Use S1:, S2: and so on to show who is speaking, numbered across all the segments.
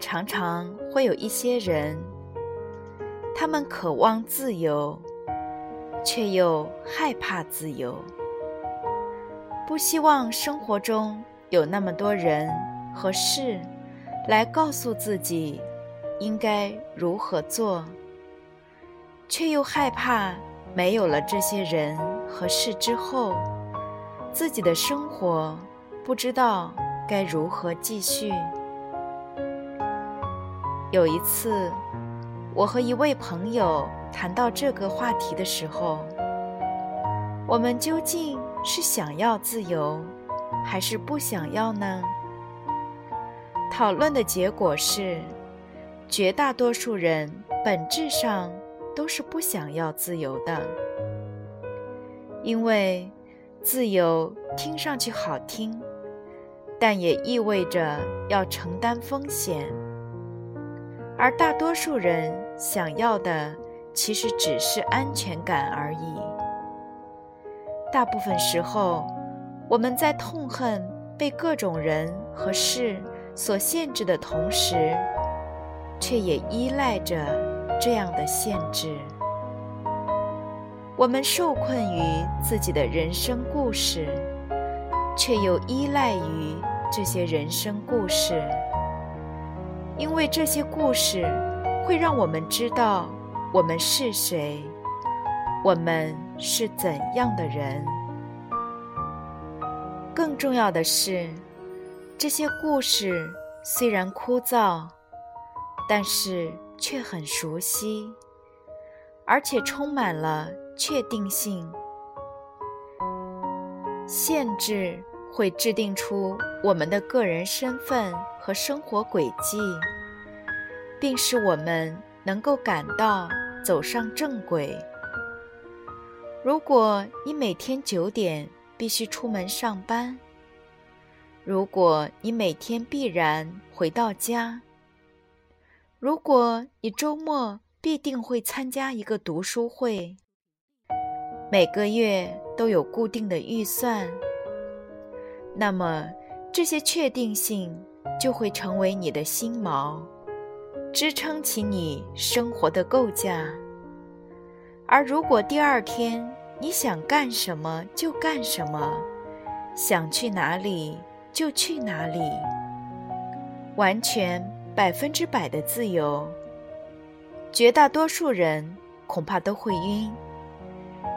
S1: 常常会有一些人，他们渴望自由，却又害怕自由，不希望生活中有那么多人和事来告诉自己应该如何做，却又害怕没有了这些人和事之后，自己的生活不知道该如何继续。有一次，我和一位朋友谈到这个话题的时候，我们究竟是想要自由，还是不想要呢？讨论的结果是，绝大多数人本质上都是不想要自由的，因为自由听上去好听，但也意味着要承担风险。而大多数人想要的，其实只是安全感而已。大部分时候，我们在痛恨被各种人和事所限制的同时，却也依赖着这样的限制。我们受困于自己的人生故事，却又依赖于这些人生故事。因为这些故事会让我们知道我们是谁，我们是怎样的人。更重要的是，这些故事虽然枯燥，但是却很熟悉，而且充满了确定性。限制会制定出我们的个人身份。和生活轨迹，并使我们能够感到走上正轨。如果你每天九点必须出门上班，如果你每天必然回到家，如果你周末必定会参加一个读书会，每个月都有固定的预算，那么这些确定性。就会成为你的心锚，支撑起你生活的构架。而如果第二天你想干什么就干什么，想去哪里就去哪里，完全百分之百的自由，绝大多数人恐怕都会晕，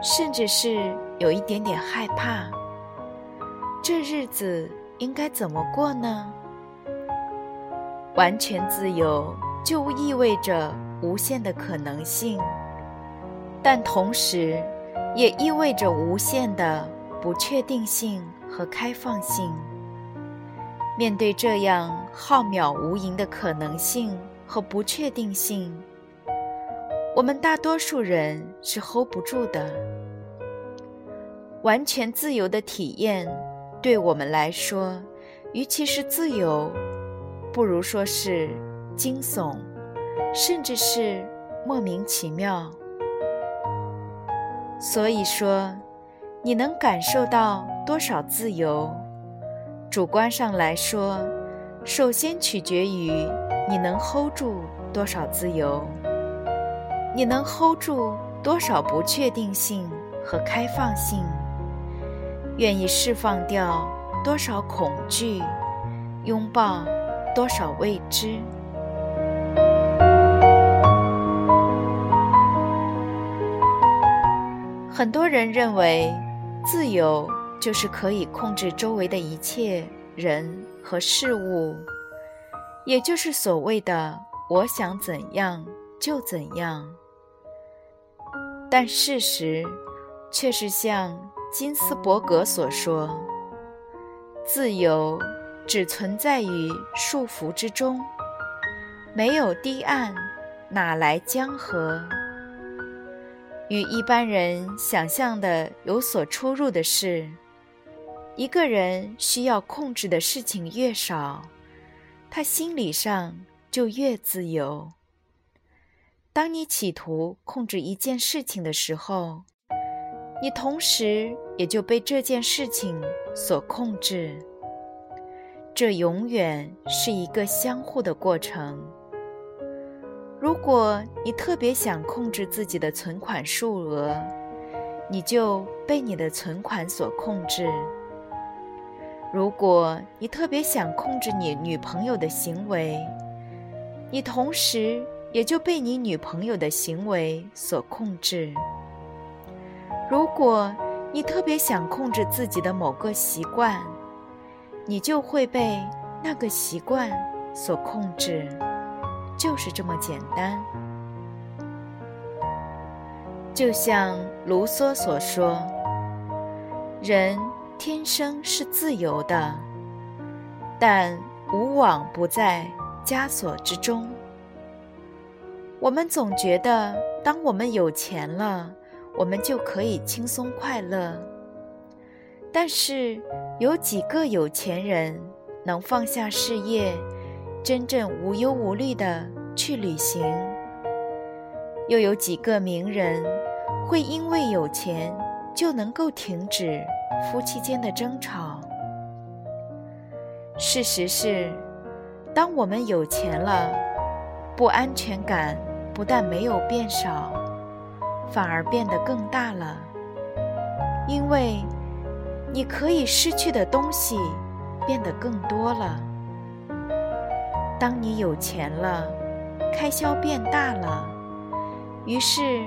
S1: 甚至是有一点点害怕。这日子应该怎么过呢？完全自由就意味着无限的可能性，但同时也意味着无限的不确定性和开放性。面对这样浩渺无垠的可能性和不确定性，我们大多数人是 hold 不住的。完全自由的体验，对我们来说，与其是自由。不如说是惊悚，甚至是莫名其妙。所以说，你能感受到多少自由，主观上来说，首先取决于你能 hold 住多少自由，你能 hold 住多少不确定性和开放性，愿意释放掉多少恐惧，拥抱。多少未知？很多人认为，自由就是可以控制周围的一切人和事物，也就是所谓的“我想怎样就怎样”。但事实却是像金斯伯格所说：“自由。”只存在于束缚之中，没有堤岸，哪来江河？与一般人想象的有所出入的是，一个人需要控制的事情越少，他心理上就越自由。当你企图控制一件事情的时候，你同时也就被这件事情所控制。这永远是一个相互的过程。如果你特别想控制自己的存款数额，你就被你的存款所控制；如果你特别想控制你女朋友的行为，你同时。也就被你女朋友的行为所控制。如果你特别想控制自己的某个习惯，你就会被那个习惯所控制，就是这么简单。就像卢梭所说：“人天生是自由的，但无往不在枷锁之中。”我们总觉得，当我们有钱了，我们就可以轻松快乐。但是，有几个有钱人能放下事业，真正无忧无虑的去旅行？又有几个名人会因为有钱就能够停止夫妻间的争吵？事实是，当我们有钱了，不安全感。不但没有变少，反而变得更大了。因为你可以失去的东西变得更多了。当你有钱了，开销变大了，于是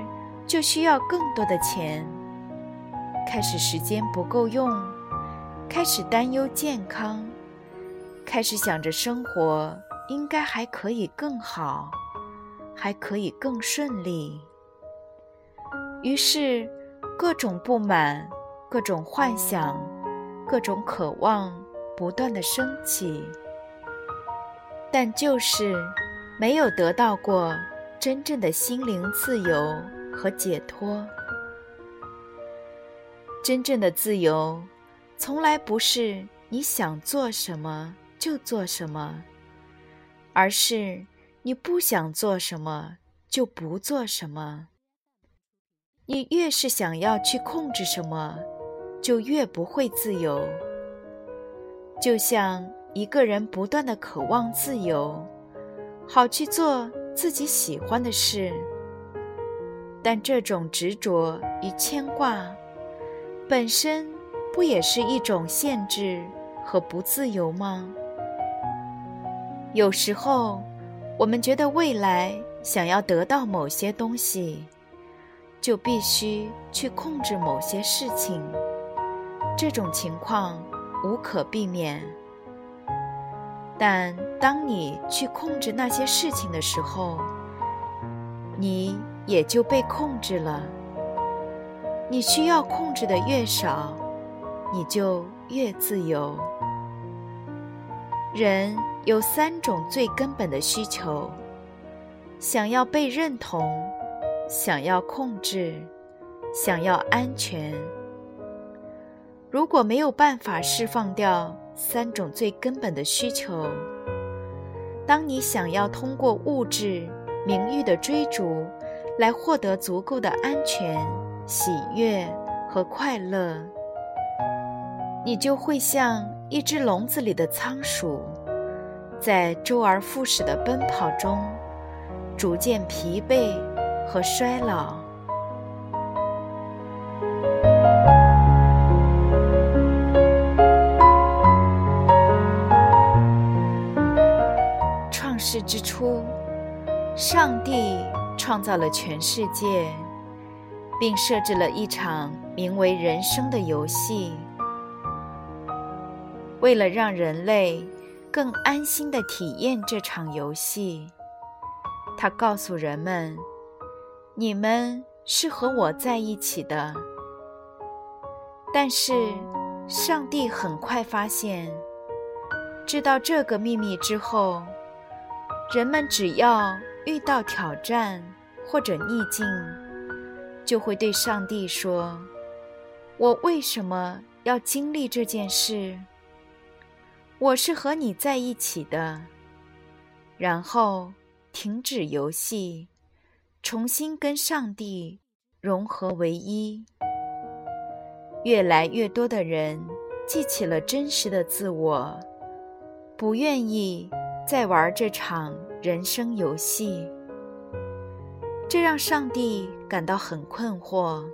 S1: 就需要更多的钱。开始时间不够用，开始担忧健康，开始想着生活应该还可以更好。还可以更顺利。于是，各种不满、各种幻想、各种渴望不断的升起，但就是没有得到过真正的心灵自由和解脱。真正的自由，从来不是你想做什么就做什么，而是。你不想做什么，就不做什么。你越是想要去控制什么，就越不会自由。就像一个人不断的渴望自由，好去做自己喜欢的事，但这种执着与牵挂，本身不也是一种限制和不自由吗？有时候。我们觉得未来想要得到某些东西，就必须去控制某些事情。这种情况无可避免。但当你去控制那些事情的时候，你也就被控制了。你需要控制的越少，你就越自由。人。有三种最根本的需求：想要被认同，想要控制，想要安全。如果没有办法释放掉三种最根本的需求，当你想要通过物质、名誉的追逐来获得足够的安全、喜悦和快乐，你就会像一只笼子里的仓鼠。在周而复始的奔跑中，逐渐疲惫和衰老。之初，上帝创造了全世界，并设置了一场名为人生的游戏，为了让人类。更安心的体验这场游戏，他告诉人们：“你们是和我在一起的。”但是，上帝很快发现，知道这个秘密之后，人们只要遇到挑战或者逆境，就会对上帝说：“我为什么要经历这件事？我是和你在一起的。”然后停止游戏，重新跟上帝融合为一。越来越多的人记起了真实的自我，不愿意在玩这场人生游戏。这让上帝感到很困惑，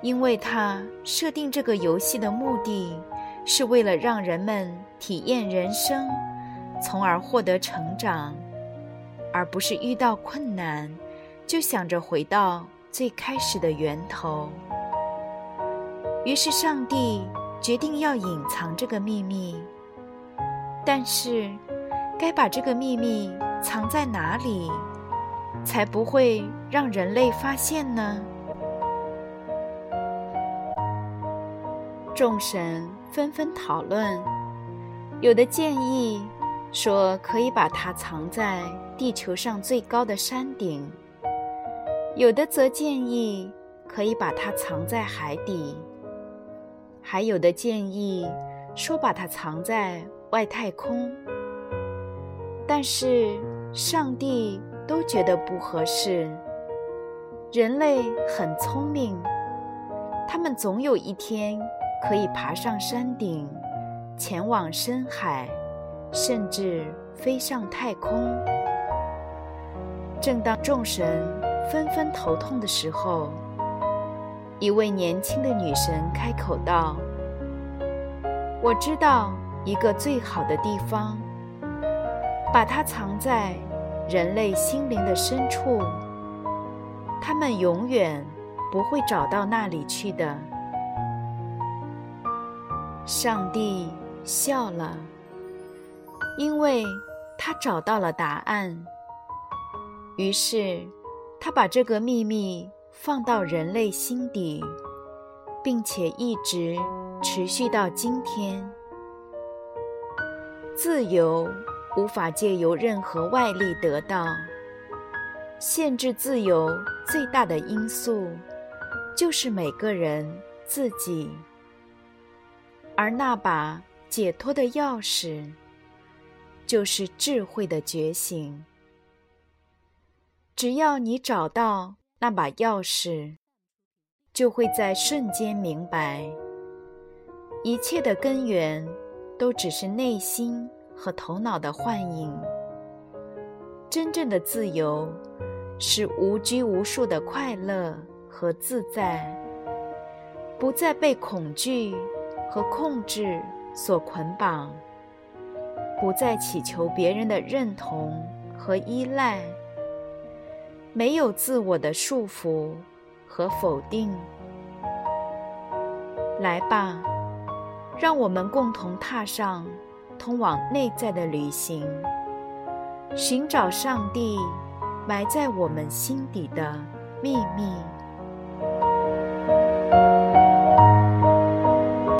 S1: 因为他设定这个游戏的目的是为了让人们体验人生，从而获得成长，而不是遇到困难就想着回到最开始的源头。于是，上帝决定要隐藏这个秘密。但是，该把这个秘密藏在哪里，才不会让人类发现呢？众神纷纷讨论，有的建议说可以把它藏在地球上最高的山顶，有的则建议可以把它藏在海底。还有的建议说把它藏在外太空，但是上帝都觉得不合适。人类很聪明，他们总有一天可以爬上山顶，前往深海，甚至飞上太空。正当众神纷纷头痛的时候，一位年轻的女神开口道：“我知道一个最好的地方，把它藏在人类心灵的深处，他们永远不会找到那里去的。”上帝笑了，因为他找到了答案。于是，他把这个秘密。放到人类心底，并且一直持续到今天。自由无法借由任何外力得到，限制自由最大的因素就是每个人自己。而那把解脱的钥匙，就是智慧的觉醒。只要你找到。那把钥匙，就会在瞬间明白，一切的根源都只是内心和头脑的幻影。真正的自由是无拘无束的快乐和自在，不再被恐惧和控制所捆绑，不再祈求别人的认同和依赖。没有自我的束缚和否定。来吧，让我们共同踏上通往内在的旅行，寻找上帝埋在我们心底的秘密。